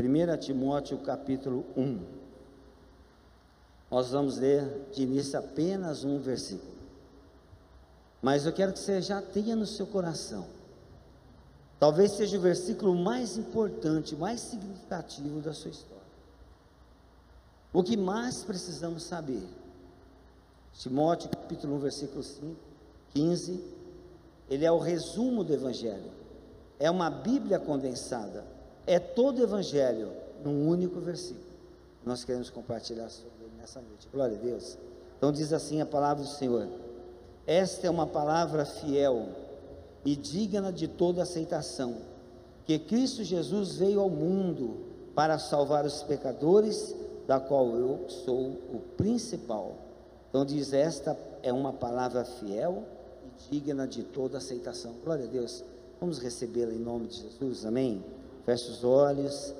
1 Timóteo capítulo 1. Nós vamos ler de início apenas um versículo. Mas eu quero que você já tenha no seu coração. Talvez seja o versículo mais importante, mais significativo da sua história. O que mais precisamos saber? Timóteo capítulo 1, versículo 5, 15, ele é o resumo do Evangelho. É uma Bíblia condensada é todo o Evangelho num único versículo. Nós queremos compartilhar sobre ele nessa noite. Glória a Deus. Então diz assim a palavra do Senhor: Esta é uma palavra fiel e digna de toda aceitação, que Cristo Jesus veio ao mundo para salvar os pecadores, da qual eu sou o principal. Então diz: Esta é uma palavra fiel e digna de toda aceitação. Glória a Deus. Vamos recebê-la em nome de Jesus. Amém. Feche os olhos.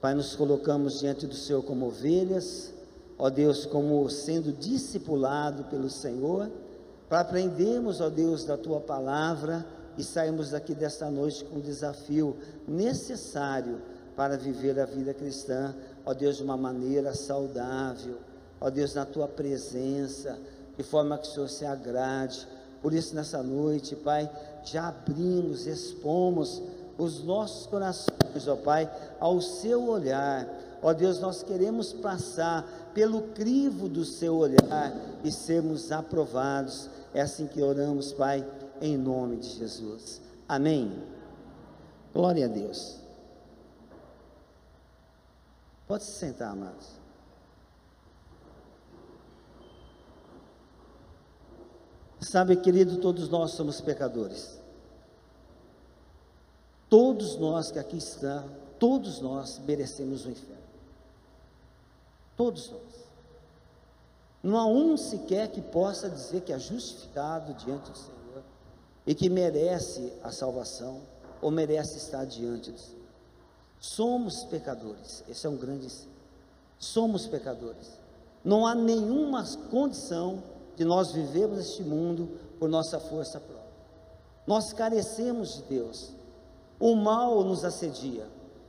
Pai, nos colocamos diante do Senhor como ovelhas, ó Deus, como sendo discipulado pelo Senhor, para aprendermos, ó Deus, da tua palavra e sairmos daqui desta noite com um desafio necessário para viver a vida cristã, ó Deus, de uma maneira saudável, ó Deus, na tua presença, de forma que o Senhor se agrade. Por isso, nessa noite, Pai, já abrimos, expomos os nossos corações, ó Pai, ao seu olhar. Ó Deus, nós queremos passar pelo crivo do seu olhar e sermos aprovados. É assim que oramos, Pai, em nome de Jesus. Amém. Glória a Deus. Pode se sentar, amados. Sabe, querido, todos nós somos pecadores. Todos nós que aqui estamos, todos nós merecemos o inferno. Todos nós. Não há um sequer que possa dizer que é justificado diante do Senhor e que merece a salvação ou merece estar diante do Senhor. Somos pecadores, esse é um grande ensino. Somos pecadores. Não há nenhuma condição de nós vivermos este mundo por nossa força própria. Nós carecemos de Deus. O mal nos assedia.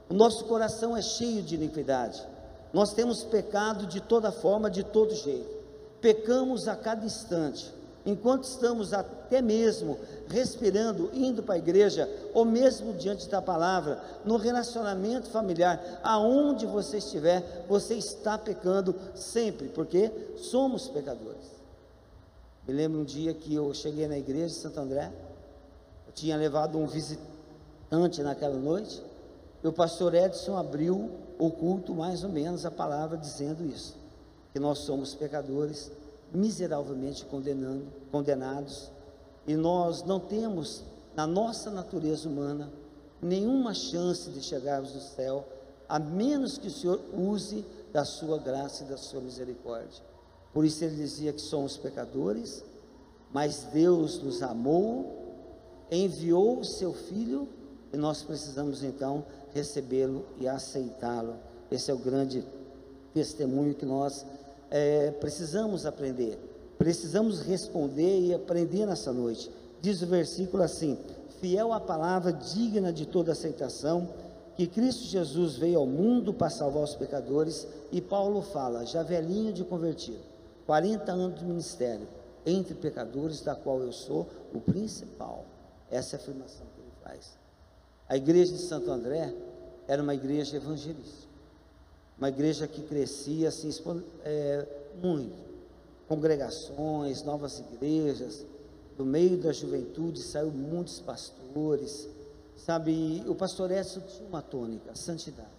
O nosso coração é cheio de iniquidade. Nós temos pecado de toda forma, de todo jeito. Pecamos a cada instante. Enquanto estamos até mesmo respirando, indo para a igreja, ou mesmo diante da palavra, no relacionamento familiar, aonde você estiver, você está pecando sempre, porque somos pecadores. Me lembro um dia que eu cheguei na igreja de Santo André, eu tinha levado um visitante antes naquela noite, o pastor Edson abriu o culto mais ou menos a palavra dizendo isso, que nós somos pecadores miseravelmente condenados e nós não temos na nossa natureza humana nenhuma chance de chegarmos no céu, a menos que o Senhor use da sua graça e da sua misericórdia. Por isso ele dizia que somos pecadores, mas Deus nos amou, enviou o seu filho e nós precisamos então recebê-lo e aceitá-lo. Esse é o grande testemunho que nós é, precisamos aprender, precisamos responder e aprender nessa noite. Diz o versículo assim: fiel à palavra digna de toda aceitação, que Cristo Jesus veio ao mundo para salvar os pecadores, e Paulo fala, já velhinho de convertido, 40 anos de ministério, entre pecadores, da qual eu sou o principal. Essa é a afirmação que ele faz. A igreja de Santo André era uma igreja evangelista, uma igreja que crescia assim, é, muito, congregações, novas igrejas, do meio da juventude saiu muitos pastores, sabe? O pastor Edson tinha uma tônica, santidade.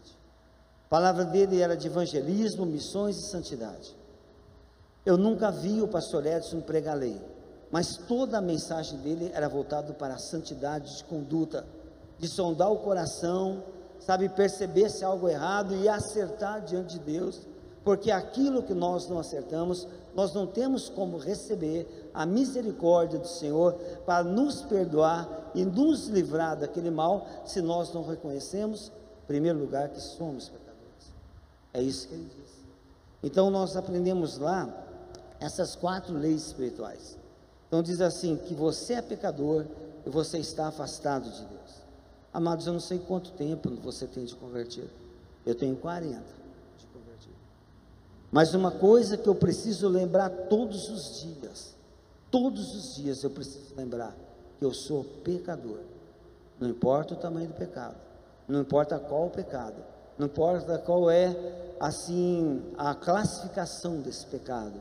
A palavra dele era de evangelismo, missões e santidade. Eu nunca vi o pastor Edson pregar lei, mas toda a mensagem dele era voltada para a santidade de conduta de sondar o coração, sabe, perceber se há algo errado e acertar diante de Deus, porque aquilo que nós não acertamos, nós não temos como receber a misericórdia do Senhor para nos perdoar e nos livrar daquele mal, se nós não reconhecemos, em primeiro lugar, que somos pecadores. É isso que ele diz. Então nós aprendemos lá essas quatro leis espirituais. Então diz assim: que você é pecador e você está afastado de Deus. Amados, eu não sei quanto tempo você tem de convertido. Eu tenho 40 de convertido. Mas uma coisa que eu preciso lembrar todos os dias, todos os dias eu preciso lembrar que eu sou pecador. Não importa o tamanho do pecado, não importa qual o pecado, não importa qual é assim a classificação desse pecado.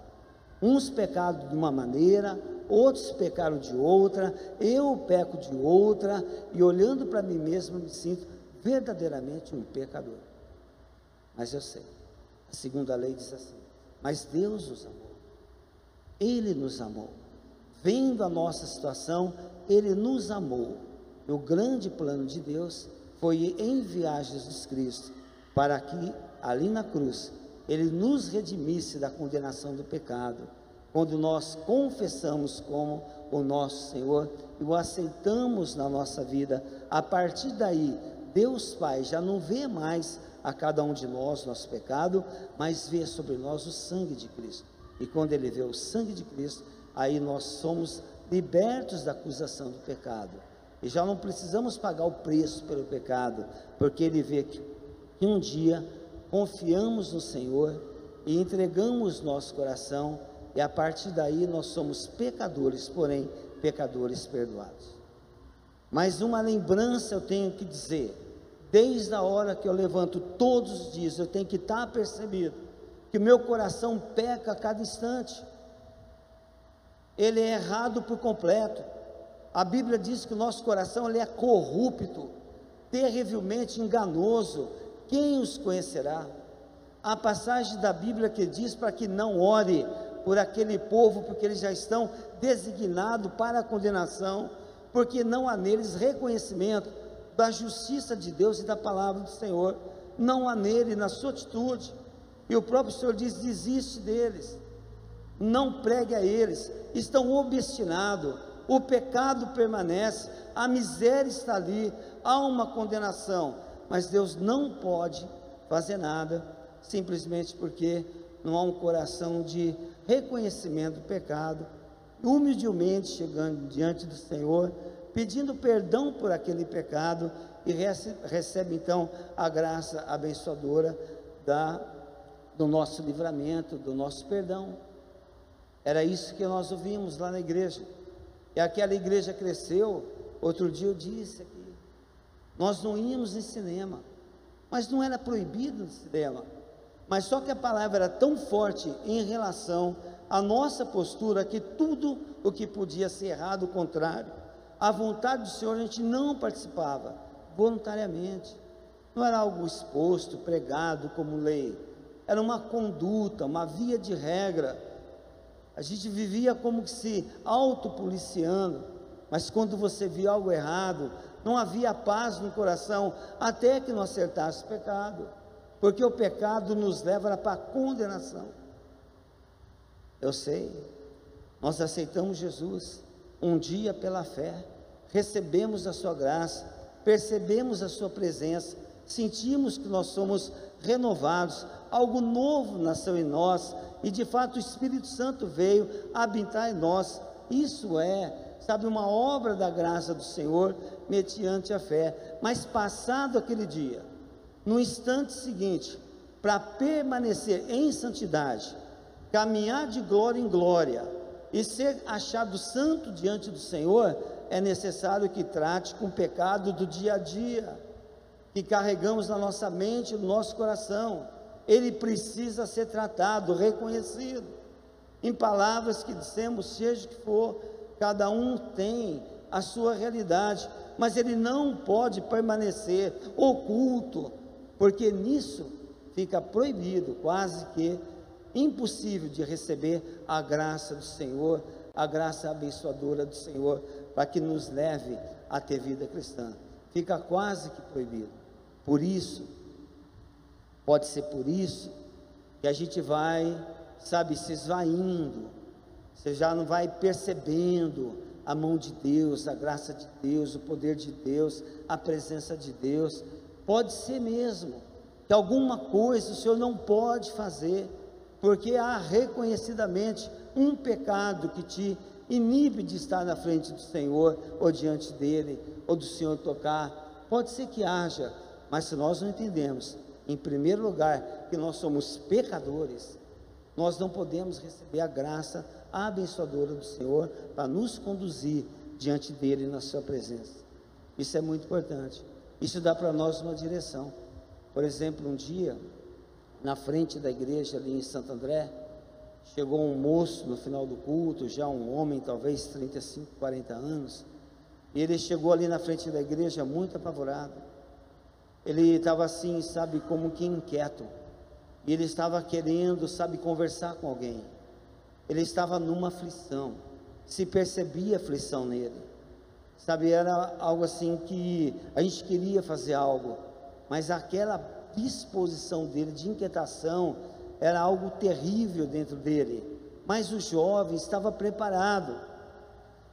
Uns pecaram de uma maneira, outros pecaram de outra, eu peco de outra, e olhando para mim mesmo me sinto verdadeiramente um pecador. Mas eu sei, a segunda lei diz assim: Mas Deus nos amou, Ele nos amou, vendo a nossa situação, Ele nos amou. E o grande plano de Deus foi enviar Jesus Cristo para que ali na cruz ele nos redimisse da condenação do pecado. Quando nós confessamos como o nosso Senhor e o aceitamos na nossa vida, a partir daí, Deus Pai já não vê mais a cada um de nós nosso pecado, mas vê sobre nós o sangue de Cristo. E quando ele vê o sangue de Cristo, aí nós somos libertos da acusação do pecado. E já não precisamos pagar o preço pelo pecado, porque ele vê que, que um dia confiamos no Senhor e entregamos nosso coração, e a partir daí nós somos pecadores, porém pecadores perdoados. Mas uma lembrança eu tenho que dizer: desde a hora que eu levanto todos os dias, eu tenho que estar percebido que meu coração peca a cada instante, ele é errado por completo. A Bíblia diz que o nosso coração ele é corrupto, terrivelmente enganoso, quem os conhecerá? Há passagem da Bíblia que diz para que não ore por aquele povo, porque eles já estão designados para a condenação, porque não há neles reconhecimento da justiça de Deus e da palavra do Senhor, não há nele na sua atitude. E o próprio Senhor diz: desiste deles, não pregue a eles, estão obstinados, o pecado permanece, a miséria está ali, há uma condenação mas Deus não pode fazer nada, simplesmente porque não há um coração de reconhecimento do pecado, humildemente chegando diante do Senhor, pedindo perdão por aquele pecado e recebe, então a graça abençoadora da, do nosso livramento, do nosso perdão. Era isso que nós ouvimos lá na igreja. E aquela igreja cresceu. Outro dia eu disse nós não íamos em cinema, mas não era proibido o cinema. Mas só que a palavra era tão forte em relação à nossa postura que tudo o que podia ser errado, o contrário, a vontade do Senhor a gente não participava voluntariamente. Não era algo exposto, pregado como lei. Era uma conduta, uma via de regra. A gente vivia como que se autopoliciando, mas quando você via algo errado, não havia paz no coração até que não acertasse o pecado, porque o pecado nos leva para a condenação. Eu sei, nós aceitamos Jesus um dia pela fé, recebemos a Sua graça, percebemos a Sua presença, sentimos que nós somos renovados, algo novo nasceu em nós, e de fato o Espírito Santo veio habitar em nós. Isso é, sabe, uma obra da graça do Senhor mediante a fé. Mas passado aquele dia, no instante seguinte, para permanecer em santidade, caminhar de glória em glória e ser achado santo diante do Senhor, é necessário que trate com o pecado do dia a dia, que carregamos na nossa mente, no nosso coração. Ele precisa ser tratado, reconhecido. Em palavras que dissemos, seja o que for, cada um tem a sua realidade, mas ele não pode permanecer oculto, porque nisso fica proibido, quase que impossível de receber a graça do Senhor, a graça abençoadora do Senhor, para que nos leve a ter vida cristã. Fica quase que proibido. Por isso, pode ser por isso que a gente vai, sabe, se esvaindo, você já não vai percebendo a mão de Deus, a graça de Deus, o poder de Deus, a presença de Deus. Pode ser mesmo que alguma coisa o Senhor não pode fazer, porque há reconhecidamente um pecado que te inibe de estar na frente do Senhor, ou diante dele, ou do Senhor tocar. Pode ser que haja, mas se nós não entendemos em primeiro lugar, que nós somos pecadores, nós não podemos receber a graça abençoadora do Senhor para nos conduzir diante dele na sua presença. Isso é muito importante. Isso dá para nós uma direção. Por exemplo, um dia, na frente da igreja ali em Santo André, chegou um moço no final do culto, já um homem, talvez 35, 40 anos, e ele chegou ali na frente da igreja muito apavorado. Ele estava assim, sabe, como que inquieto. E ele estava querendo, sabe, conversar com alguém. Ele estava numa aflição. Se percebia aflição nele. Sabe, era algo assim que a gente queria fazer algo, mas aquela disposição dele de inquietação era algo terrível dentro dele. Mas o jovem estava preparado,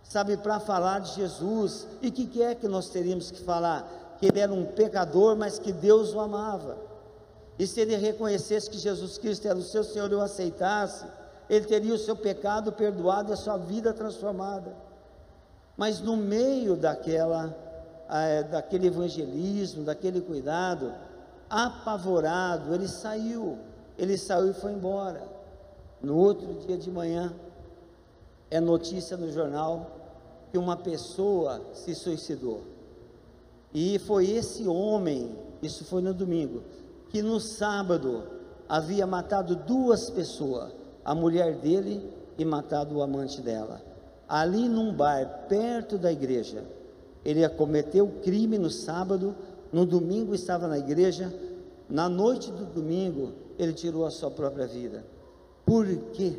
sabe, para falar de Jesus. E o que, que é que nós teríamos que falar? Que ele era um pecador, mas que Deus o amava. E se ele reconhecesse que Jesus Cristo era o seu Senhor e o aceitasse, ele teria o seu pecado perdoado a sua vida transformada. Mas no meio daquela, é, daquele evangelismo, daquele cuidado, apavorado, ele saiu, ele saiu e foi embora. No outro dia de manhã, é notícia no jornal que uma pessoa se suicidou. E foi esse homem, isso foi no domingo, que no sábado havia matado duas pessoas, a mulher dele e matado o amante dela ali num bar perto da igreja. Ele cometeu crime no sábado, no domingo estava na igreja, na noite do domingo ele tirou a sua própria vida. Por quê?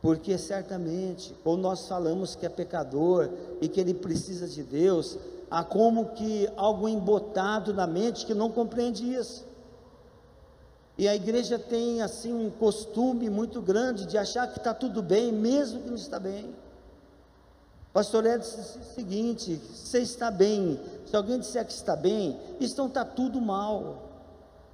Porque certamente, quando nós falamos que é pecador e que ele precisa de Deus, há como que algo embotado na mente que não compreende isso. E a igreja tem assim um costume muito grande de achar que está tudo bem, mesmo que não está bem. Pastor Edson disse o seguinte: você está bem. Se alguém disser que está bem, não está tudo mal.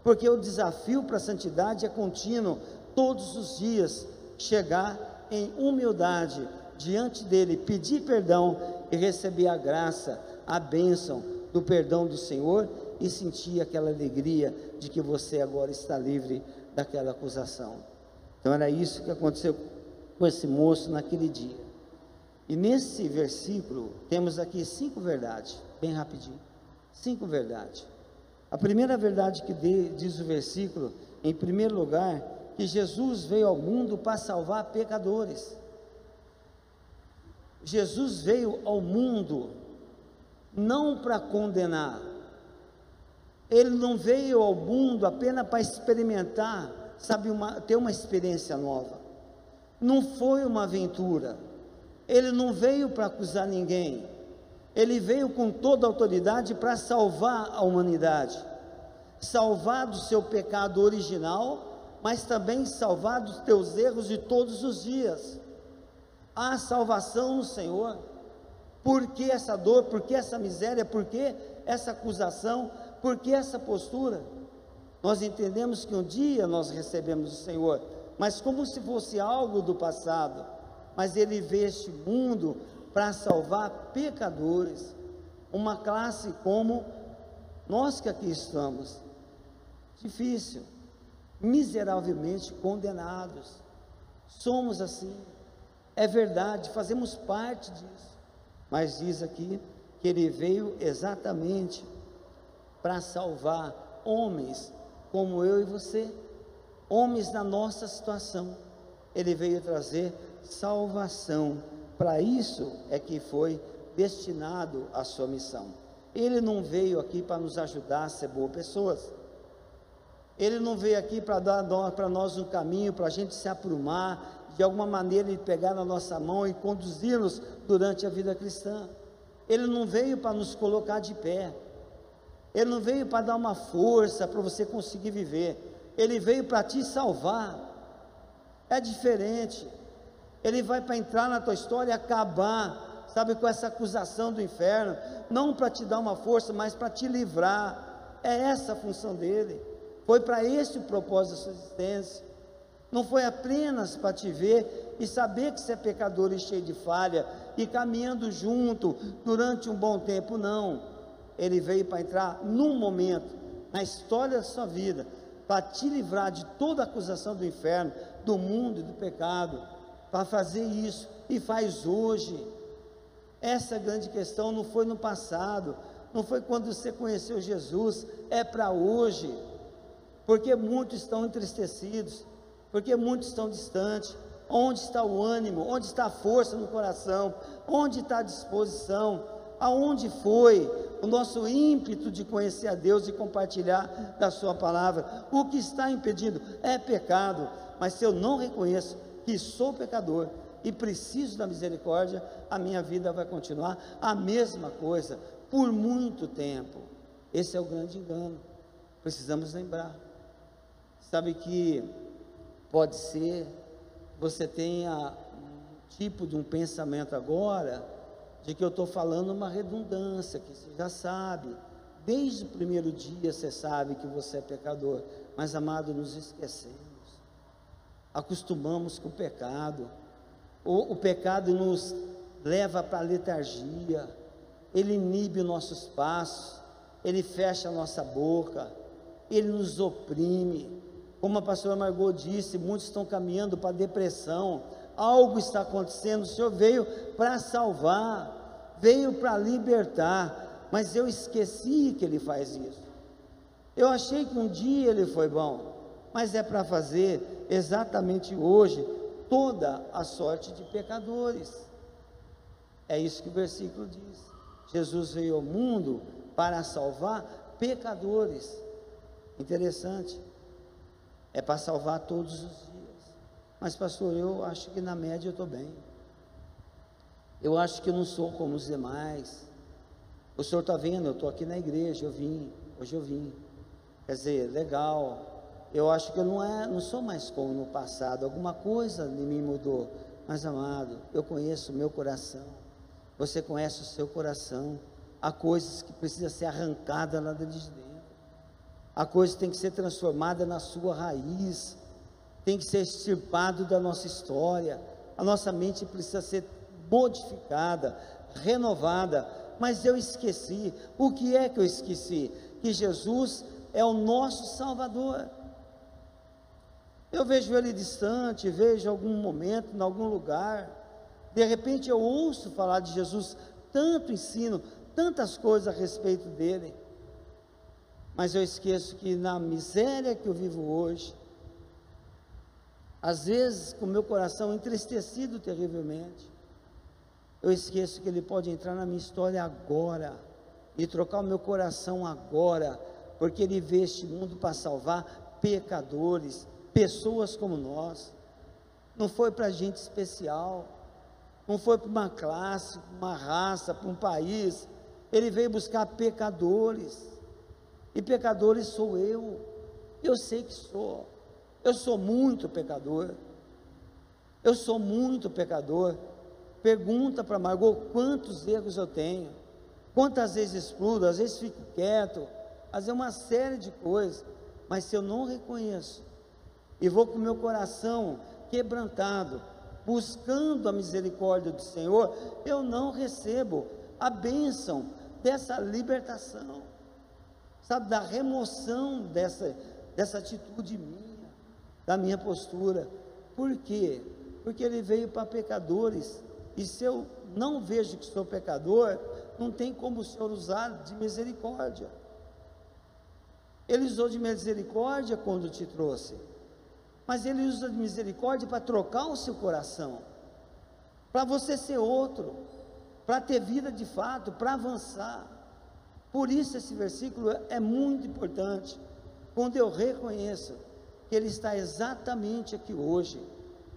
Porque o desafio para a santidade é contínuo, todos os dias, chegar em humildade diante dele, pedir perdão e receber a graça, a bênção do perdão do Senhor e sentir aquela alegria de que você agora está livre daquela acusação. Então era isso que aconteceu com esse moço naquele dia. E nesse versículo temos aqui cinco verdades, bem rapidinho. Cinco verdades. A primeira verdade que diz o versículo, em primeiro lugar, que Jesus veio ao mundo para salvar pecadores. Jesus veio ao mundo não para condenar. Ele não veio ao mundo apenas para experimentar, sabe, uma, ter uma experiência nova. Não foi uma aventura ele não veio para acusar ninguém, ele veio com toda a autoridade para salvar a humanidade, salvar do seu pecado original, mas também salvar dos teus erros de todos os dias. Há salvação no Senhor. Por que essa dor? Por que essa miséria? Por que essa acusação? Por que essa postura? Nós entendemos que um dia nós recebemos o Senhor, mas como se fosse algo do passado mas ele veio este mundo para salvar pecadores, uma classe como nós que aqui estamos, difícil, miseravelmente condenados. Somos assim, é verdade, fazemos parte disso, mas diz aqui que ele veio exatamente para salvar homens como eu e você, homens na nossa situação. Ele veio trazer salvação. Para isso é que foi destinado a sua missão. Ele não veio aqui para nos ajudar a ser boas pessoas. Ele não veio aqui para dar para nós um caminho, para a gente se aprumar, de alguma maneira ele pegar na nossa mão e conduzir-nos durante a vida cristã. Ele não veio para nos colocar de pé. Ele não veio para dar uma força para você conseguir viver. Ele veio para te salvar. É diferente. Ele vai para entrar na tua história e acabar, sabe, com essa acusação do inferno, não para te dar uma força, mas para te livrar. É essa a função dele. Foi para esse o propósito da sua existência. Não foi apenas para te ver e saber que você é pecador e cheio de falha e caminhando junto durante um bom tempo, não. Ele veio para entrar num momento na história da sua vida, para te livrar de toda acusação do inferno, do mundo e do pecado, para fazer isso e faz hoje. Essa grande questão não foi no passado, não foi quando você conheceu Jesus, é para hoje. Porque muitos estão entristecidos, porque muitos estão distantes. Onde está o ânimo? Onde está a força no coração? Onde está a disposição? Aonde foi o nosso ímpeto de conhecer a Deus e compartilhar da Sua palavra? O que está impedindo é pecado, mas se eu não reconheço que sou pecador e preciso da misericórdia, a minha vida vai continuar a mesma coisa por muito tempo. Esse é o grande engano. Precisamos lembrar. Sabe que pode ser você tenha um tipo de um pensamento agora de que eu estou falando uma redundância, que você já sabe. Desde o primeiro dia você sabe que você é pecador. Mas, amado, nos esquecemos. Acostumamos com o pecado. O, o pecado nos leva para a letargia. Ele inibe os nossos passos. Ele fecha a nossa boca. Ele nos oprime. Como a pastora Margot disse, muitos estão caminhando para depressão. Algo está acontecendo. O Senhor veio para salvar, veio para libertar, mas eu esqueci que Ele faz isso. Eu achei que um dia Ele foi bom, mas é para fazer exatamente hoje toda a sorte de pecadores. É isso que o versículo diz. Jesus veio ao mundo para salvar pecadores. Interessante é para salvar todos os dias. Mas, pastor, eu acho que na média eu estou bem. Eu acho que eu não sou como os demais. O senhor está vendo, eu estou aqui na igreja, eu vim, hoje eu vim. Quer dizer, legal. Eu acho que eu não, é, não sou mais como no passado. Alguma coisa em mim mudou. Mas, amado, eu conheço o meu coração. Você conhece o seu coração. Há coisas que precisam ser arrancadas lá de dentro. A coisa tem que ser transformada na sua raiz, tem que ser extirpado da nossa história. A nossa mente precisa ser modificada, renovada. Mas eu esqueci. O que é que eu esqueci? Que Jesus é o nosso Salvador. Eu vejo ele distante, vejo algum momento, em algum lugar. De repente eu ouço falar de Jesus, tanto ensino, tantas coisas a respeito dele mas eu esqueço que na miséria que eu vivo hoje, às vezes com meu coração entristecido terrivelmente, eu esqueço que Ele pode entrar na minha história agora e trocar o meu coração agora, porque Ele veio este mundo para salvar pecadores, pessoas como nós. Não foi para gente especial, não foi para uma classe, para uma raça, para um país. Ele veio buscar pecadores. E pecadores sou eu. Eu sei que sou. Eu sou muito pecador. Eu sou muito pecador. Pergunta para Margot quantos erros eu tenho. Quantas vezes explodo, às vezes fico quieto, às vezes uma série de coisas. Mas se eu não reconheço e vou com meu coração quebrantado, buscando a misericórdia do Senhor, eu não recebo a bênção dessa libertação sabe, da remoção dessa, dessa atitude minha, da minha postura. Por quê? Porque ele veio para pecadores. E se eu não vejo que sou pecador, não tem como o Senhor usar de misericórdia. Ele usou de misericórdia quando te trouxe, mas ele usa de misericórdia para trocar o seu coração, para você ser outro, para ter vida de fato, para avançar. Por isso esse versículo é muito importante. Quando eu reconheço que ele está exatamente aqui hoje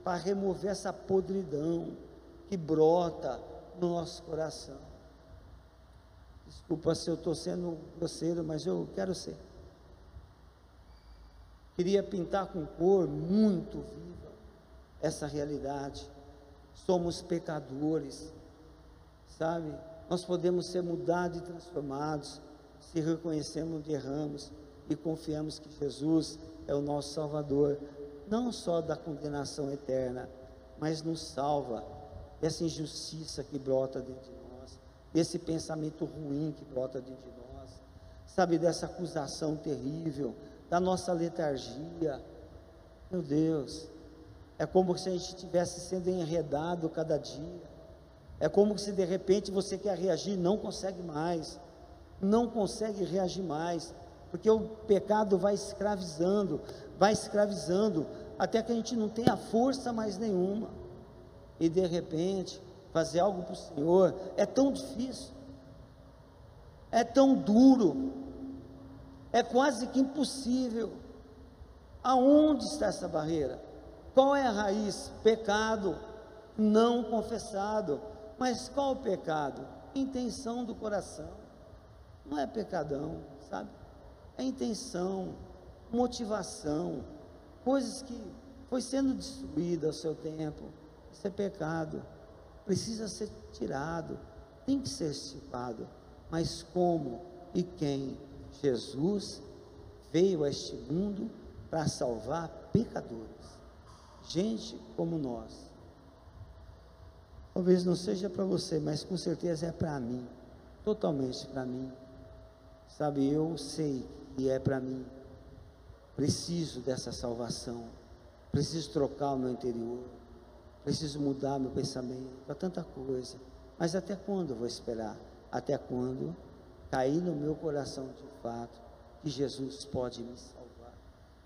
para remover essa podridão que brota no nosso coração. Desculpa se eu estou sendo grosseiro, mas eu quero ser. Queria pintar com cor muito viva essa realidade. Somos pecadores, sabe? nós podemos ser mudados e transformados se reconhecemos onde erramos e confiamos que Jesus é o nosso Salvador, não só da condenação eterna, mas nos salva dessa injustiça que brota dentro de nós, desse pensamento ruim que brota dentro de nós. sabe, dessa acusação terrível, da nossa letargia. Meu Deus, é como se a gente estivesse sendo enredado cada dia. É como se de repente você quer reagir, não consegue mais, não consegue reagir mais, porque o pecado vai escravizando, vai escravizando, até que a gente não tenha força mais nenhuma. E de repente, fazer algo para o Senhor é tão difícil, é tão duro, é quase que impossível. Aonde está essa barreira? Qual é a raiz? Pecado não confessado. Mas qual o pecado? Intenção do coração. Não é pecadão, sabe? É intenção, motivação, coisas que foi sendo destruída ao seu tempo. Isso é pecado. Precisa ser tirado, tem que ser extirpado. Mas como e quem? Jesus veio a este mundo para salvar pecadores, gente como nós. Talvez não seja para você, mas com certeza é para mim, totalmente para mim. Sabe, eu sei que é para mim. Preciso dessa salvação, preciso trocar o meu interior, preciso mudar meu pensamento, para tanta coisa. Mas até quando eu vou esperar? Até quando cair no meu coração de fato que Jesus pode me salvar.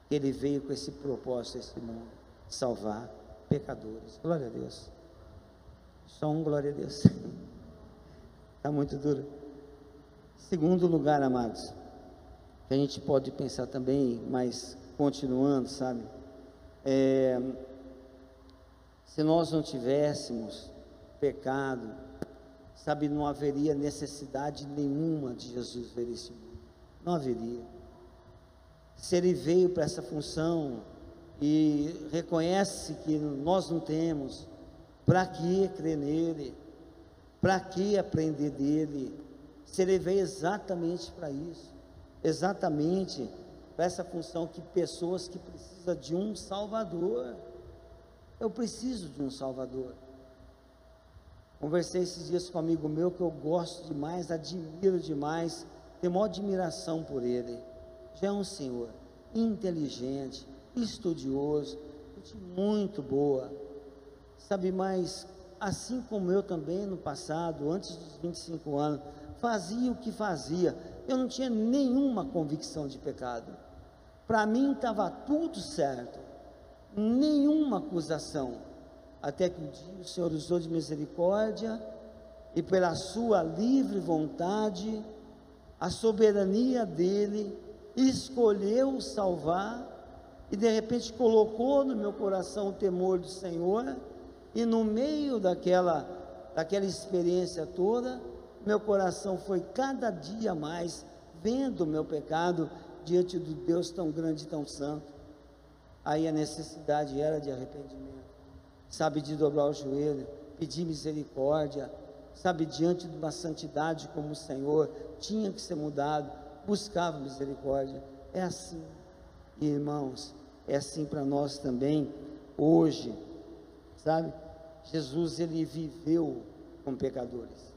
Que Ele veio com esse propósito esse mundo, salvar pecadores. Glória a Deus. Só um glória a Deus. Está muito duro. Segundo lugar, amados, que a gente pode pensar também, mas continuando, sabe? É, se nós não tivéssemos pecado, sabe, não haveria necessidade nenhuma de Jesus ver esse mundo. Não haveria. Se ele veio para essa função e reconhece que nós não temos, para que crer nele? Para que aprender dele? Se ele veio exatamente para isso, exatamente para essa função que pessoas que precisam de um Salvador. Eu preciso de um Salvador. Conversei esses dias com um amigo meu que eu gosto demais, admiro demais, tenho maior admiração por ele. Já é um senhor inteligente, estudioso, muito boa. Sabe, mas assim como eu também no passado, antes dos 25 anos, fazia o que fazia, eu não tinha nenhuma convicção de pecado. Para mim estava tudo certo, nenhuma acusação até que um dia o Senhor usou de misericórdia e pela sua livre vontade, a soberania dele, escolheu salvar e de repente colocou no meu coração o temor do Senhor e no meio daquela daquela experiência toda, meu coração foi cada dia mais vendo o meu pecado diante do Deus tão grande e tão santo. Aí a necessidade era de arrependimento. Sabe, de dobrar o joelho, pedir misericórdia, sabe, diante de uma santidade como o Senhor, tinha que ser mudado, buscava misericórdia. É assim, irmãos, é assim para nós também, hoje, sabe? Jesus, ele viveu com pecadores,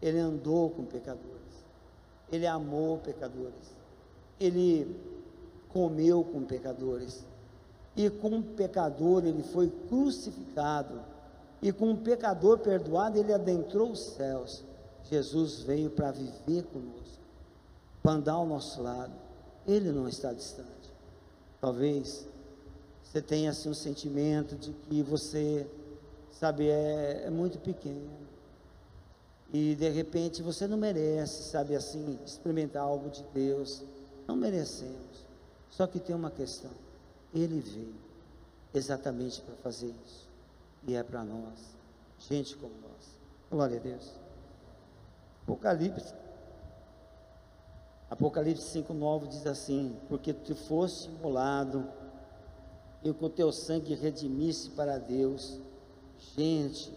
ele andou com pecadores, ele amou pecadores, ele comeu com pecadores, e com um pecador ele foi crucificado, e com um pecador perdoado ele adentrou os céus. Jesus veio para viver conosco, para andar ao nosso lado, ele não está distante. Talvez você tenha assim um sentimento de que você, sabe, é, é muito pequeno, e de repente você não merece, sabe assim, experimentar algo de Deus, não merecemos. Só que tem uma questão ele veio exatamente para fazer isso. E é para nós, gente como nós. Glória a Deus. Apocalipse. Apocalipse 5,9 diz assim: Porque tu foste imolado, e com teu sangue redimisse para Deus, gente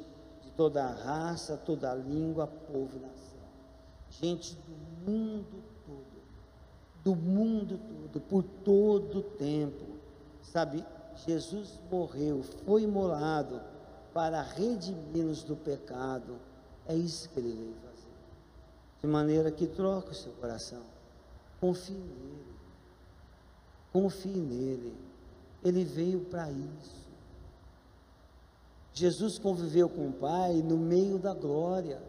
de toda raça, toda língua, povo e nação, gente do mundo todo, do mundo todo, por todo o tempo, Sabe, Jesus morreu, foi imolado para redimir-nos do pecado. É isso que ele veio fazer. De maneira que troca o seu coração. Confie nele. Confie nele. Ele veio para isso. Jesus conviveu com o Pai no meio da glória.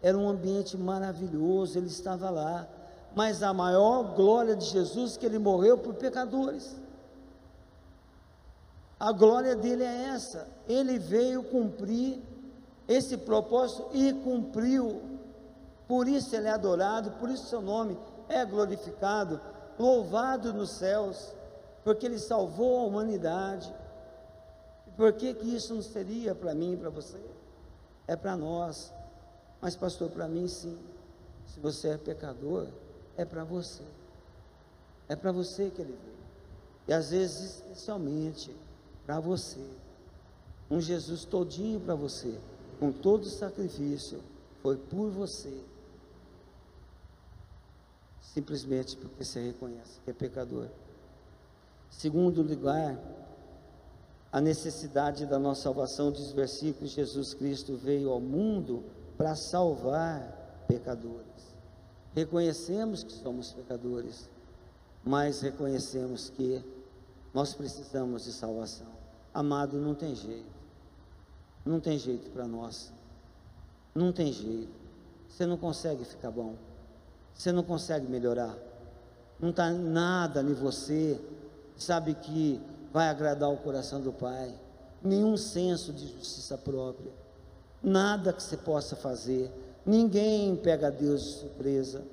Era um ambiente maravilhoso, ele estava lá. Mas a maior glória de Jesus é que ele morreu por pecadores. A glória dele é essa. Ele veio cumprir esse propósito e cumpriu. Por isso ele é adorado, por isso seu nome é glorificado, louvado nos céus, porque ele salvou a humanidade. Por que, que isso não seria para mim e para você? É para nós. Mas, pastor, para mim sim. Se você é pecador, é para você. É para você que ele veio. E às vezes, especialmente, para você. Um Jesus todinho para você, com todo o sacrifício, foi por você. Simplesmente porque você reconhece que é pecador. Segundo lugar, a necessidade da nossa salvação, diz o versículo: Jesus Cristo veio ao mundo para salvar pecadores. Reconhecemos que somos pecadores, mas reconhecemos que nós precisamos de salvação. Amado, não tem jeito. Não tem jeito para nós. Não tem jeito. Você não consegue ficar bom. Você não consegue melhorar. Não está nada em você, sabe, que vai agradar o coração do Pai. Nenhum senso de justiça própria. Nada que você possa fazer. Ninguém pega Deus de surpresa.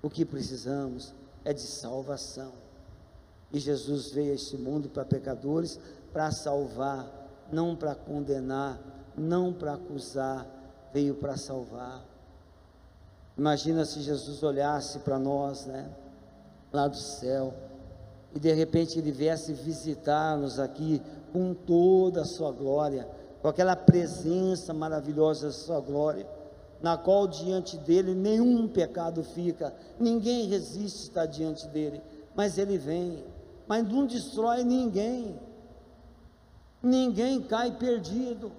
O que precisamos é de salvação. E Jesus veio a este mundo para pecadores para salvar, não para condenar, não para acusar, veio para salvar. Imagina se Jesus olhasse para nós, né, lá do céu, e de repente ele viesse visitar-nos aqui com toda a sua glória, com aquela presença maravilhosa da sua glória, na qual diante dele nenhum pecado fica, ninguém resiste estar diante dele, mas ele vem, mas não destrói ninguém Ninguém cai perdido.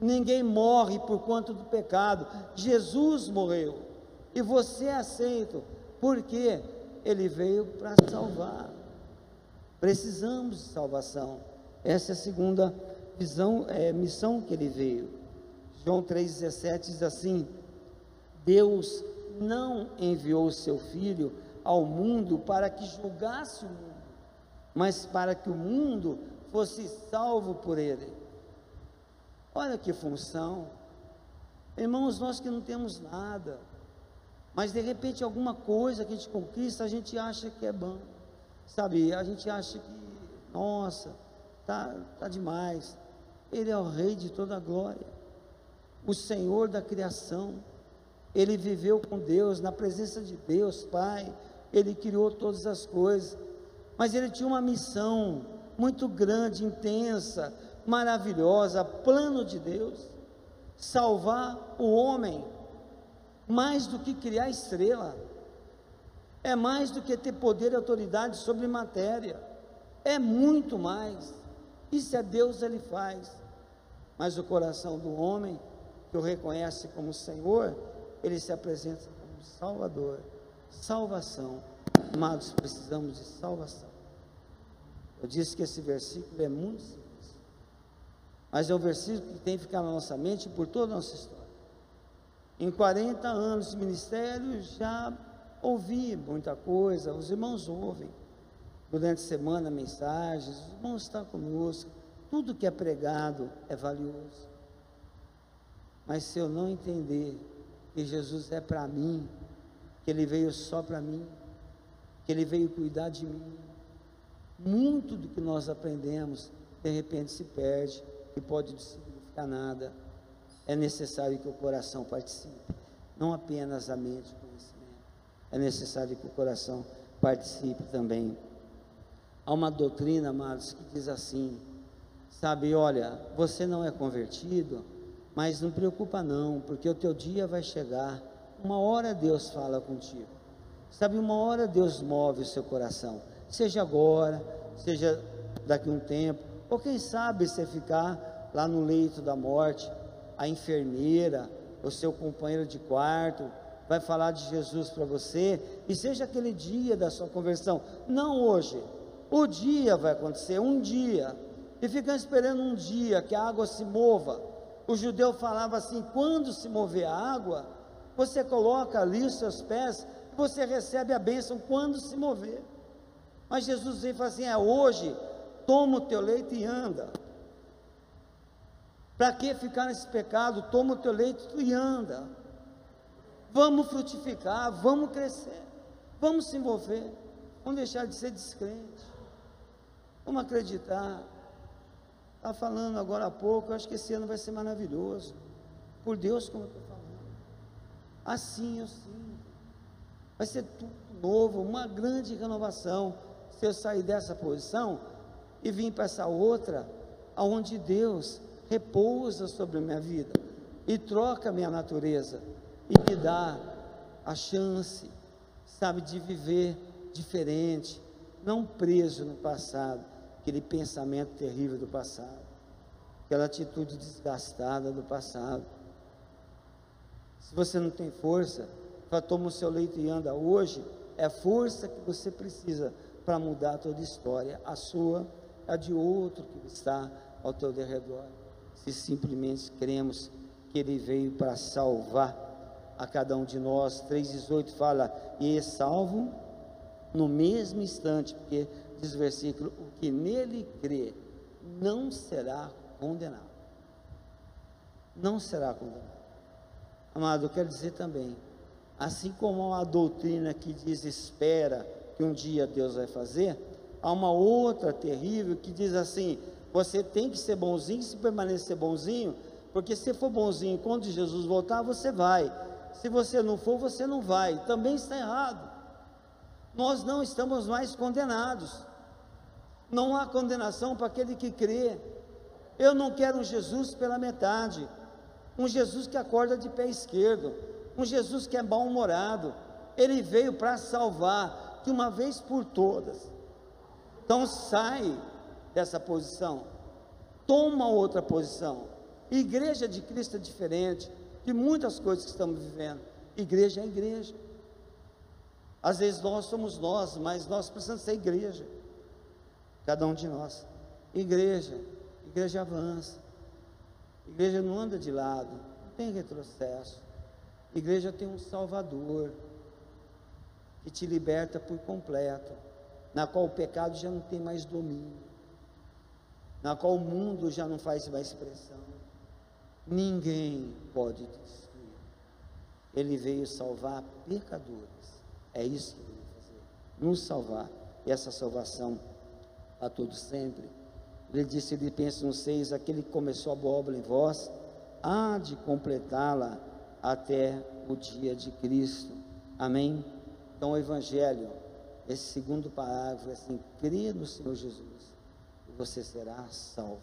Ninguém morre por conta do pecado. Jesus morreu. E você é aceito. Porque ele veio para salvar. Precisamos de salvação. Essa é a segunda visão, é, missão que ele veio. João 3,17 diz assim: Deus não enviou o seu filho ao mundo para que julgasse o mundo, mas para que o mundo fosse salvo por ele. Olha que função. Irmãos, nós que não temos nada, mas de repente alguma coisa que a gente conquista, a gente acha que é bom. Sabe, a gente acha que, nossa, tá, tá demais. Ele é o rei de toda a glória. O Senhor da criação. Ele viveu com Deus, na presença de Deus, Pai. Ele criou todas as coisas. Mas ele tinha uma missão muito grande, intensa, maravilhosa, plano de Deus, salvar o homem, mais do que criar estrela, é mais do que ter poder e autoridade sobre matéria, é muito mais. Isso é Deus, Ele faz. Mas o coração do homem, que o reconhece como Senhor, ele se apresenta como Salvador. Salvação. Amados, precisamos de salvação. Eu disse que esse versículo é muito simples, mas é um versículo que tem que ficar na nossa mente por toda a nossa história. Em 40 anos de ministério, já ouvi muita coisa, os irmãos ouvem, durante a semana mensagens, os irmãos estão conosco, tudo que é pregado é valioso. Mas se eu não entender que Jesus é para mim, que Ele veio só para mim, que Ele veio cuidar de mim, muito do que nós aprendemos, de repente se perde e pode não significar nada. É necessário que o coração participe, não apenas a mente, o conhecimento. É necessário que o coração participe também. Há uma doutrina, amados, que diz assim: sabe, olha, você não é convertido, mas não preocupa não, porque o teu dia vai chegar. Uma hora Deus fala contigo. Sabe, uma hora Deus move o seu coração seja agora, seja daqui a um tempo, ou quem sabe você ficar lá no leito da morte, a enfermeira, o seu companheiro de quarto, vai falar de Jesus para você, e seja aquele dia da sua conversão, não hoje, o dia vai acontecer, um dia, e ficar esperando um dia que a água se mova. O judeu falava assim: quando se mover a água, você coloca ali os seus pés, você recebe a bênção quando se mover. Mas Jesus vem e fala assim: é hoje, toma o teu leito e anda. Para que ficar nesse pecado? Toma o teu leito e anda. Vamos frutificar, vamos crescer, vamos se envolver, vamos deixar de ser descrente, vamos acreditar. Está falando agora há pouco, eu acho que esse ano vai ser maravilhoso. Por Deus, como eu estou falando. Assim eu. Vai ser tudo novo, uma grande renovação. Se eu sair dessa posição e vir para essa outra, aonde Deus repousa sobre a minha vida e troca a minha natureza e me dá a chance, sabe, de viver diferente, não preso no passado, aquele pensamento terrível do passado, aquela atitude desgastada do passado. Se você não tem força, para toma o seu leito e anda hoje, é força que você precisa para mudar toda a história, a sua, a de outro que está ao teu derredor. Se simplesmente cremos que Ele veio para salvar a cada um de nós. 3,18 fala, e é salvo no mesmo instante, porque diz o versículo, o que nele crê não será condenado. Não será condenado. Amado, eu quero dizer também, assim como uma doutrina que diz espera que um dia Deus vai fazer, há uma outra terrível que diz assim: você tem que ser bonzinho, se permanecer bonzinho, porque se for bonzinho quando Jesus voltar, você vai. Se você não for, você não vai. Também está errado. Nós não estamos mais condenados. Não há condenação para aquele que crê. Eu não quero um Jesus pela metade. Um Jesus que acorda de pé esquerdo. Um Jesus que é mal-humorado. Ele veio para salvar de uma vez por todas. Então sai dessa posição. Toma outra posição. Igreja de Cristo é diferente de muitas coisas que estamos vivendo. Igreja é igreja. Às vezes nós somos nós, mas nós precisamos ser igreja. Cada um de nós. Igreja. Igreja avança. Igreja não anda de lado. Não tem retrocesso. Igreja tem um Salvador que te liberta por completo, na qual o pecado já não tem mais domínio, na qual o mundo já não faz mais expressão ninguém pode destruir. Ele veio salvar pecadores. É isso que ele veio fazer. Nos salvar. E essa salvação a todos sempre. Ele disse, no 6, aquele que começou a boa obra em vós, há de completá-la até o dia de Cristo. Amém? Então o Evangelho, esse segundo parágrafo é assim, crê no Senhor Jesus e você será salvo.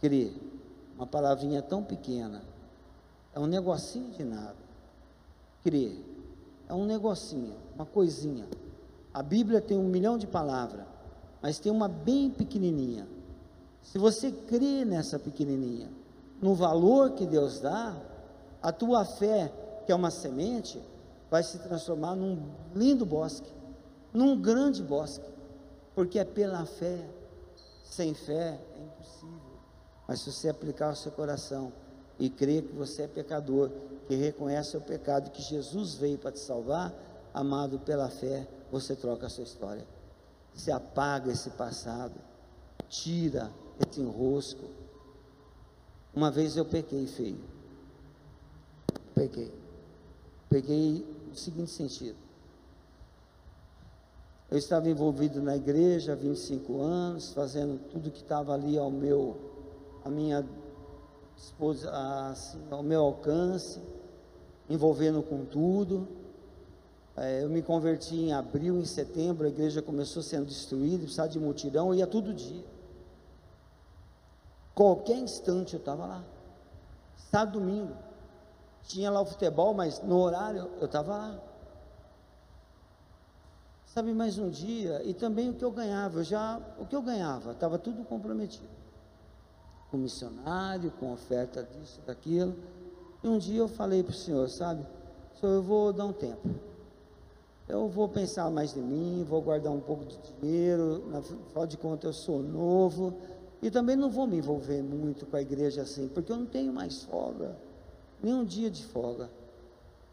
Crê uma palavrinha tão pequena, é um negocinho de nada. Crer, é um negocinho, uma coisinha. A Bíblia tem um milhão de palavras, mas tem uma bem pequenininha. Se você crê nessa pequenininha, no valor que Deus dá, a tua fé, que é uma semente, vai se transformar num lindo bosque, num grande bosque, porque é pela fé. Sem fé é impossível. Mas se você aplicar o seu coração e crer que você é pecador, que reconhece o pecado, que Jesus veio para te salvar, amado pela fé, você troca a sua história. Você apaga esse passado, tira esse enrosco. Uma vez eu pequei feio. Pequei. Peguei no seguinte sentido. Eu estava envolvido na igreja há 25 anos, fazendo tudo que estava ali ao meu a minha assim, ao meu alcance, envolvendo com tudo. É, eu me converti em abril, em setembro, a igreja começou sendo destruída, precisava de multidão, eu ia todo dia. Qualquer instante eu estava lá. Sábado, domingo. Tinha lá o futebol, mas no horário eu estava lá. Sabe, mais um dia, e também o que eu ganhava, eu já, o que eu ganhava, estava tudo comprometido com missionário, com oferta disso, daquilo. E um dia eu falei para o Senhor, sabe? Senhor, eu vou dar um tempo. Eu vou pensar mais de mim, vou guardar um pouco de dinheiro, afinal de contas eu sou novo, e também não vou me envolver muito com a igreja assim, porque eu não tenho mais folga, nem um dia de folga.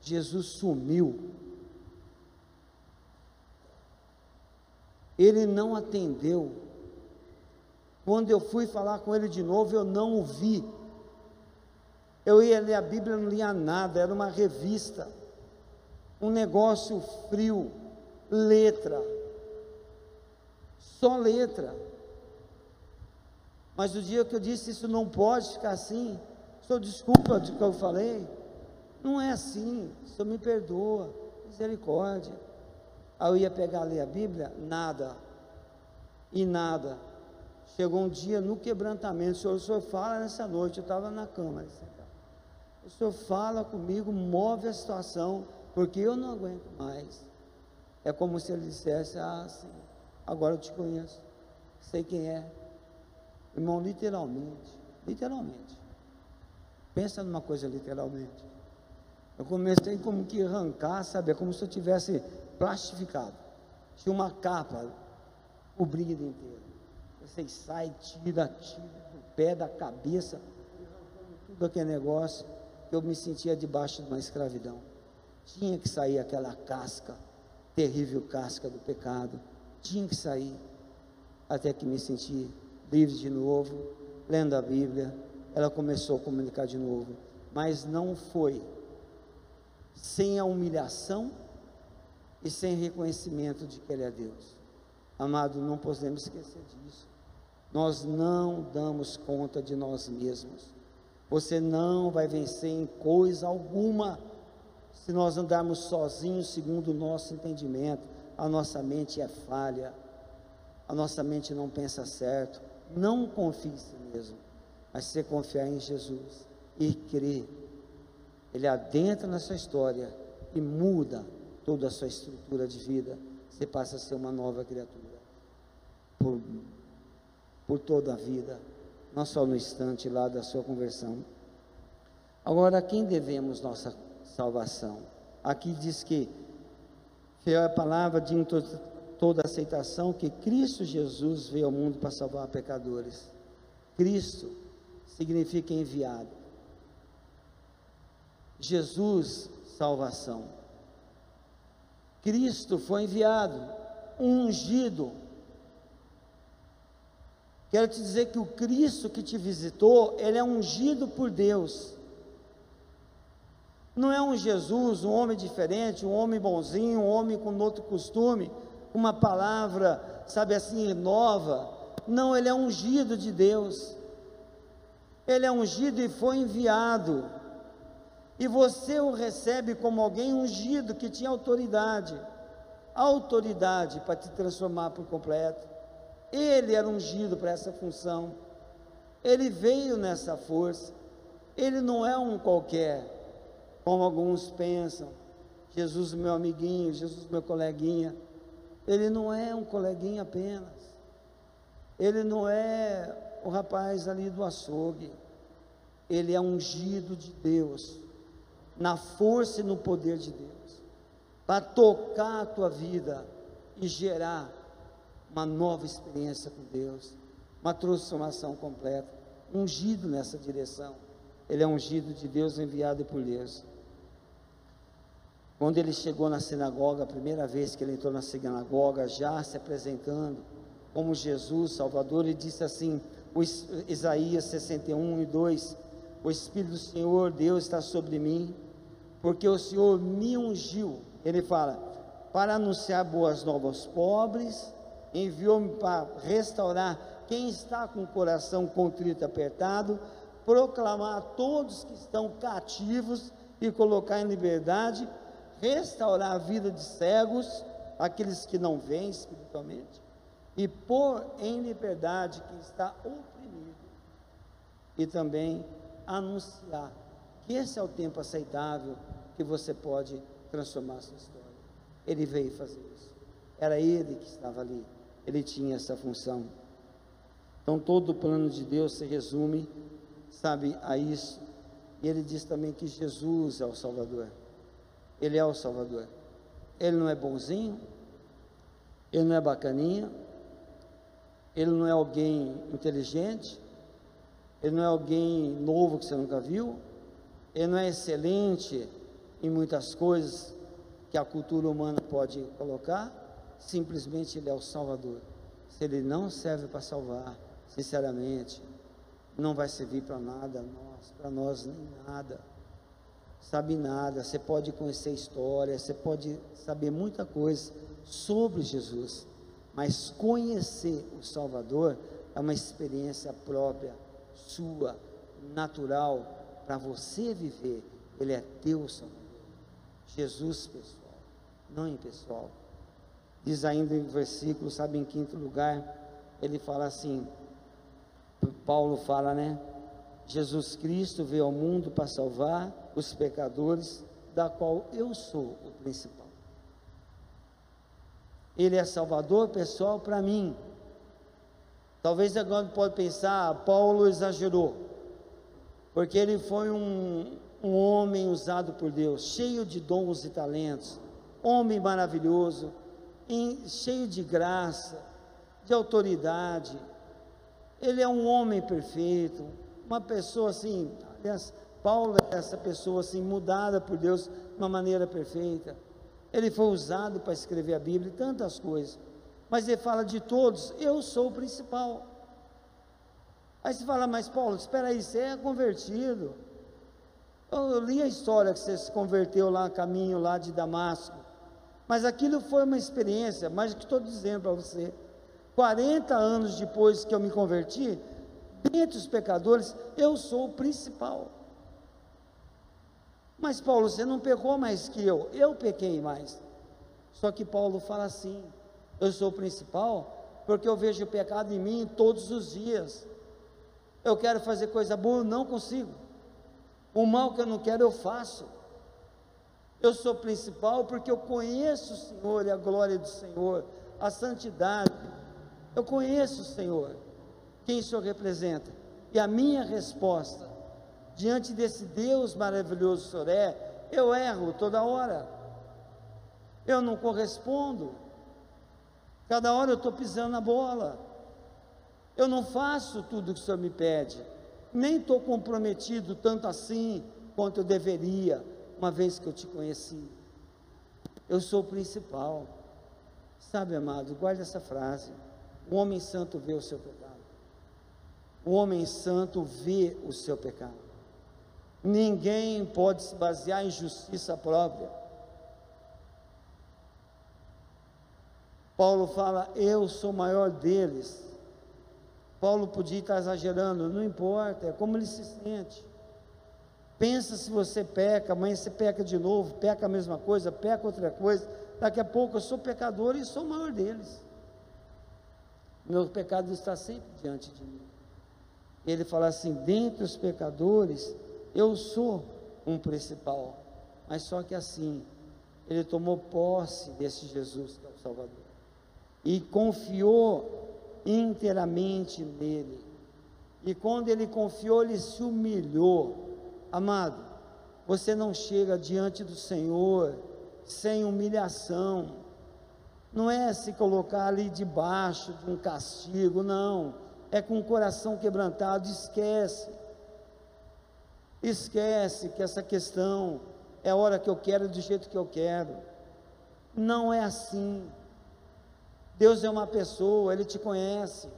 Jesus sumiu. Ele não atendeu. Quando eu fui falar com ele de novo, eu não o vi. Eu ia ler a Bíblia, não lia nada, era uma revista, um negócio frio, letra, só letra. Mas o dia que eu disse isso não pode ficar assim, sou desculpa do que eu falei, não é assim, o Senhor me perdoa, misericórdia. Aí eu ia pegar ler a Bíblia, nada, e nada. Chegou um dia no quebrantamento, o Senhor, o senhor fala nessa noite, eu estava na cama, o Senhor fala comigo, move a situação, porque eu não aguento mais. É como se ele dissesse, ah, sim, agora eu te conheço, sei quem é. Irmão, literalmente, literalmente. Pensa numa coisa literalmente. Eu comecei como que arrancar, sabe? É como se eu tivesse plastificado. Tinha uma capa cobrida inteira. Você sai, tira, tira do pé, da cabeça, tudo aquele negócio, eu me sentia debaixo de uma escravidão. Tinha que sair aquela casca, terrível casca do pecado. Tinha que sair, até que me senti livre de novo, lendo a Bíblia. Ela começou a comunicar de novo, mas não foi sem a humilhação e sem reconhecimento de que Ele é Deus. Amado, não podemos esquecer disso. Nós não damos conta de nós mesmos. Você não vai vencer em coisa alguma se nós andarmos sozinhos segundo o nosso entendimento. A nossa mente é falha, a nossa mente não pensa certo. Não confie em si mesmo, mas se confiar em Jesus e crer ele adentra na sua história e muda toda a sua estrutura de vida. Você passa a ser uma nova criatura. Por, por toda a vida, não só no instante lá da sua conversão. Agora, a quem devemos nossa salvação? Aqui diz que fiel é a palavra de toda aceitação que Cristo Jesus veio ao mundo para salvar pecadores. Cristo significa enviado. Jesus, salvação. Cristo foi enviado, ungido. Quero te dizer que o Cristo que te visitou, ele é ungido por Deus. Não é um Jesus, um homem diferente, um homem bonzinho, um homem com outro costume, uma palavra, sabe assim, nova. Não, ele é ungido de Deus. Ele é ungido e foi enviado e você o recebe como alguém ungido que tinha autoridade autoridade para te transformar por completo. Ele era ungido para essa função. Ele veio nessa força. Ele não é um qualquer, como alguns pensam. Jesus, meu amiguinho, Jesus, meu coleguinha. Ele não é um coleguinha apenas. Ele não é o rapaz ali do açougue. Ele é ungido de Deus na força e no poder de Deus, para tocar a tua vida e gerar uma nova experiência com Deus, uma transformação completa, ungido nessa direção. Ele é ungido de Deus, enviado por Deus. Quando ele chegou na sinagoga, a primeira vez que ele entrou na sinagoga, já se apresentando como Jesus, Salvador, ele disse assim, Isaías 61 e 2: O Espírito do Senhor, Deus está sobre mim, porque o Senhor me ungiu. Ele fala, para anunciar boas novas aos pobres, enviou-me para restaurar quem está com o coração contrito apertado, proclamar a todos que estão cativos e colocar em liberdade, restaurar a vida de cegos, aqueles que não veem espiritualmente, e pôr em liberdade quem está oprimido, e também anunciar que esse é o tempo aceitável que você pode transformar sua história. Ele veio fazer isso. Era ele que estava ali. Ele tinha essa função. Então todo o plano de Deus se resume, sabe, a isso. E ele diz também que Jesus é o Salvador. Ele é o Salvador. Ele não é bonzinho, ele não é bacaninha, ele não é alguém inteligente, ele não é alguém novo que você nunca viu, ele não é excelente em muitas coisas que a cultura humana pode colocar, simplesmente ele é o Salvador. Se ele não serve para salvar, sinceramente, não vai servir para nada nós, para nós nem nada. Sabe nada, você pode conhecer história, você pode saber muita coisa sobre Jesus, mas conhecer o Salvador é uma experiência própria, sua, natural, para você viver. Ele é teu Salvador. Jesus pessoal, não impessoal. Diz ainda em versículo, sabe, em quinto lugar, ele fala assim: Paulo fala, né? Jesus Cristo veio ao mundo para salvar os pecadores, da qual eu sou o principal. Ele é salvador pessoal para mim. Talvez agora pode pensar, Paulo exagerou, porque ele foi um, um homem usado por Deus, cheio de dons e talentos, homem maravilhoso, em, cheio de graça, de autoridade. Ele é um homem perfeito, uma pessoa assim, aliás, Paulo é essa pessoa assim, mudada por Deus de uma maneira perfeita. Ele foi usado para escrever a Bíblia e tantas coisas. Mas ele fala de todos, eu sou o principal. Aí você fala, mas Paulo, espera aí, você é convertido. Eu, eu li a história que você se converteu lá no caminho lá de Damasco. Mas aquilo foi uma experiência, mas o que estou dizendo para você, 40 anos depois que eu me converti, dentre os pecadores, eu sou o principal. Mas Paulo, você não pecou mais que eu, eu pequei mais. Só que Paulo fala assim: eu sou o principal, porque eu vejo o pecado em mim todos os dias. Eu quero fazer coisa boa, não consigo. O mal que eu não quero, eu faço. Eu sou principal porque eu conheço o Senhor e a glória do Senhor, a santidade. Eu conheço o Senhor, quem o Senhor representa. E a minha resposta diante desse Deus maravilhoso Senhor é, eu erro toda hora. Eu não correspondo. Cada hora eu estou pisando na bola. Eu não faço tudo que o Senhor me pede. Nem estou comprometido tanto assim quanto eu deveria uma vez que eu te conheci. Eu sou o principal. Sabe, amado, guarde essa frase. O homem santo vê o seu pecado. O homem santo vê o seu pecado. Ninguém pode se basear em justiça própria. Paulo fala, eu sou maior deles. Paulo podia estar exagerando, não importa, é como ele se sente. Pensa se você peca, amanhã você peca de novo, peca a mesma coisa, peca outra coisa. Daqui a pouco eu sou pecador e sou o maior deles. Meu pecado está sempre diante de mim. Ele fala assim: dentre os pecadores, eu sou um principal. Mas só que assim, ele tomou posse desse Jesus que é o Salvador. E confiou inteiramente nele. E quando ele confiou, ele se humilhou Amado, você não chega diante do Senhor sem humilhação. Não é se colocar ali debaixo de um castigo, não. É com o coração quebrantado, esquece. Esquece que essa questão é a hora que eu quero, do jeito que eu quero. Não é assim. Deus é uma pessoa, Ele te conhece,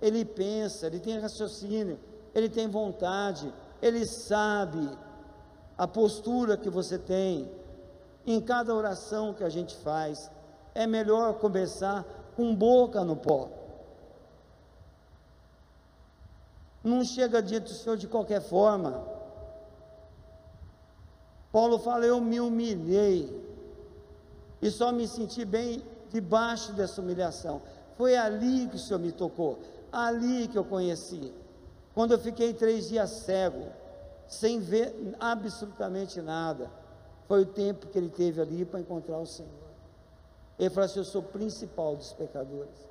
Ele pensa, Ele tem raciocínio, Ele tem vontade, ele sabe a postura que você tem em cada oração que a gente faz. É melhor começar com boca no pó. Não chega diante do Senhor de qualquer forma. Paulo fala: Eu me humilhei e só me senti bem debaixo dessa humilhação. Foi ali que o Senhor me tocou, ali que eu conheci. Quando eu fiquei três dias cego, sem ver absolutamente nada, foi o tempo que ele teve ali para encontrar o Senhor. Ele falou assim: Eu sou o principal dos pecadores.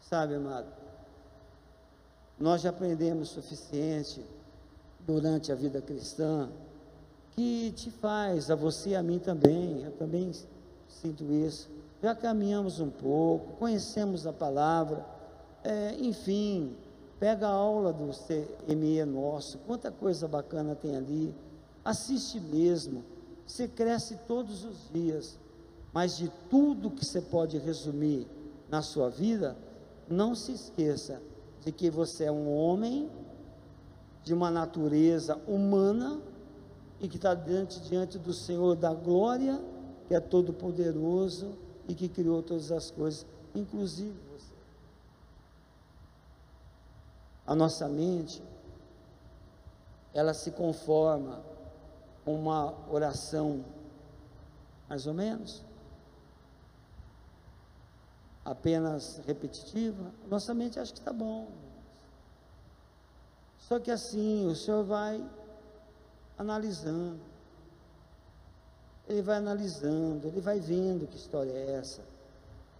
Sabe, amado? Nós já aprendemos o suficiente durante a vida cristã que te faz, a você e a mim também, eu também sinto isso. Já caminhamos um pouco, conhecemos a palavra, é, enfim, pega a aula do CME nosso, quanta coisa bacana tem ali, assiste mesmo, você cresce todos os dias, mas de tudo que você pode resumir na sua vida, não se esqueça de que você é um homem de uma natureza humana e que está diante, diante do Senhor da glória, que é todo poderoso e que criou todas as coisas, inclusive você. A nossa mente, ela se conforma com uma oração, mais ou menos, apenas repetitiva, nossa mente acha que está bom. Só que assim, o Senhor vai analisando. Ele vai analisando, ele vai vendo que história é essa.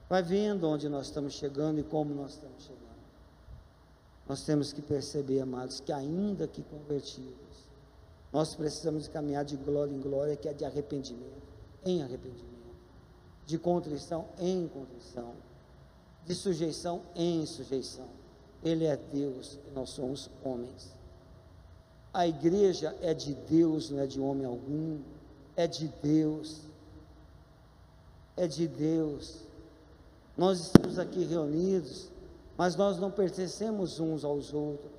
Vai vendo onde nós estamos chegando e como nós estamos chegando. Nós temos que perceber, amados, que ainda que convertidos, nós precisamos caminhar de glória em glória, que é de arrependimento em arrependimento, de contrição em contrição, de sujeição em sujeição. Ele é Deus e nós somos homens. A igreja é de Deus, não é de homem algum, é de Deus. É de Deus. Nós estamos aqui reunidos, mas nós não pertencemos uns aos outros,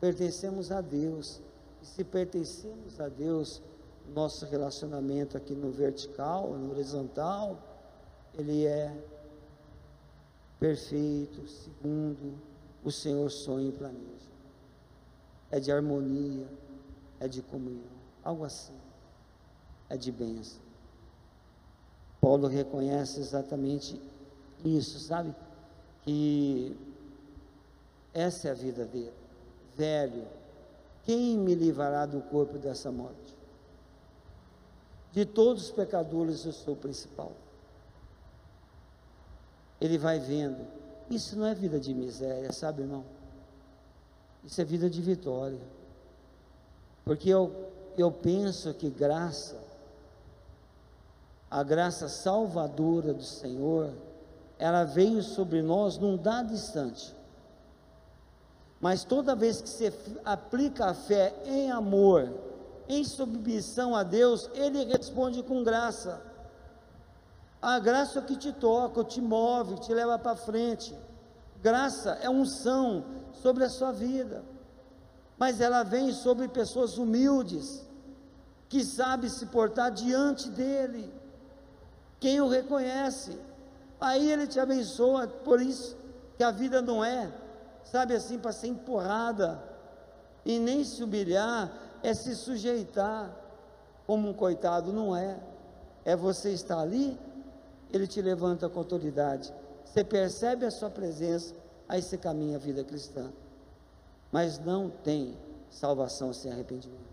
pertencemos a Deus. E se pertencemos a Deus, nosso relacionamento aqui no vertical, no horizontal, ele é perfeito, segundo o Senhor sonha e planeja. É de harmonia, é de comunhão, algo assim. É de bênção. Paulo reconhece exatamente isso, sabe? Que essa é a vida dele. Velho, quem me livrará do corpo dessa morte? De todos os pecadores, eu sou o principal. Ele vai vendo isso não é vida de miséria, sabe, irmão? Isso é vida de vitória. Porque eu, eu penso que graça, a graça salvadora do Senhor, ela veio sobre nós num dado instante. Mas toda vez que você aplica a fé em amor, em submissão a Deus, Ele responde com graça. A graça é que te toca, te move, te leva para frente. Graça é unção sobre a sua vida. Mas ela vem sobre pessoas humildes, que sabem se portar diante dele. Quem o reconhece. Aí ele te abençoa, por isso que a vida não é, sabe assim, para ser empurrada e nem se humilhar, é se sujeitar como um coitado, não é. É você estar ali ele te levanta com autoridade. Você percebe a sua presença, aí você caminha a vida cristã. Mas não tem salvação sem arrependimento.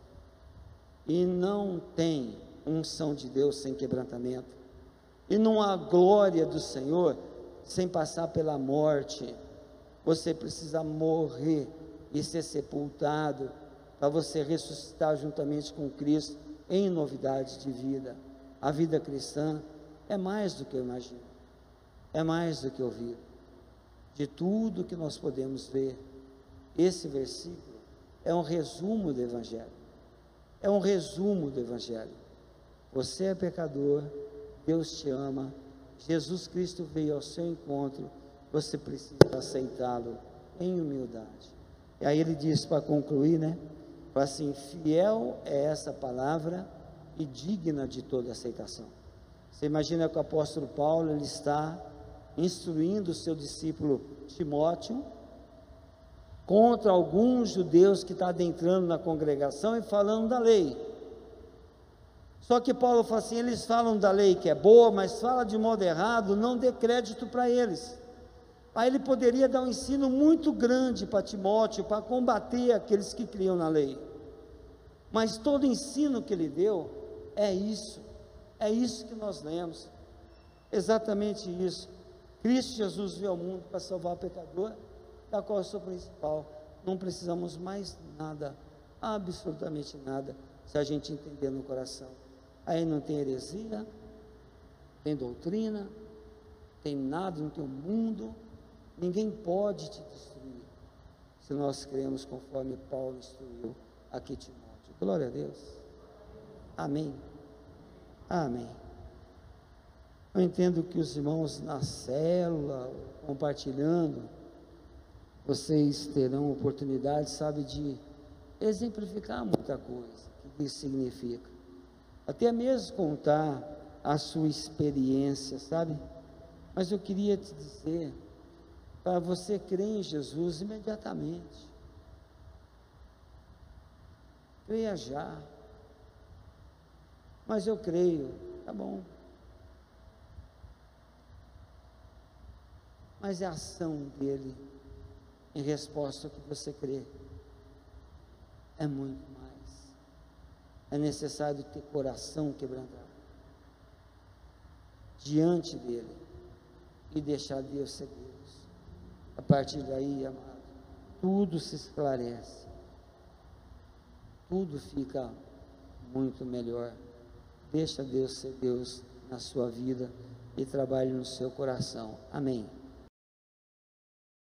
E não tem unção de Deus sem quebrantamento. E não há glória do Senhor sem passar pela morte. Você precisa morrer e ser sepultado para você ressuscitar juntamente com Cristo em novidades de vida. A vida cristã é mais do que eu imagino, é mais do que ouvir. De tudo que nós podemos ver, esse versículo é um resumo do Evangelho. É um resumo do Evangelho. Você é pecador, Deus te ama, Jesus Cristo veio ao seu encontro, você precisa aceitá-lo em humildade. E aí ele diz para concluir, né? Fala assim: fiel é essa palavra e digna de toda aceitação. Você imagina que o apóstolo Paulo ele está instruindo seu discípulo Timóteo contra alguns judeus que estão tá adentrando na congregação e falando da lei. Só que Paulo fala assim: eles falam da lei que é boa, mas fala de modo errado, não dê crédito para eles. Aí ele poderia dar um ensino muito grande para Timóteo, para combater aqueles que criam na lei. Mas todo ensino que ele deu é isso. É isso que nós lemos. Exatamente isso. Cristo Jesus veio ao mundo para salvar o pecador, da qual eu sou principal. Não precisamos mais nada, absolutamente nada, se a gente entender no coração. Aí não tem heresia, tem doutrina, tem nada no teu mundo, ninguém pode te destruir, se nós cremos conforme Paulo instruiu aqui Timóteo. Glória a Deus. Amém. Amém. Eu entendo que os irmãos na célula, compartilhando, vocês terão oportunidade, sabe, de exemplificar muita coisa, o que isso significa. Até mesmo contar a sua experiência, sabe? Mas eu queria te dizer, para você crer em Jesus imediatamente. Creia já. Mas eu creio, tá bom. Mas é a ação dele em resposta ao que você crê. É muito mais. É necessário ter coração quebrantado diante dele e deixar Deus ser Deus. A partir daí, amado, tudo se esclarece. Tudo fica muito melhor. Deixa Deus ser Deus na sua vida e trabalhe no seu coração. Amém.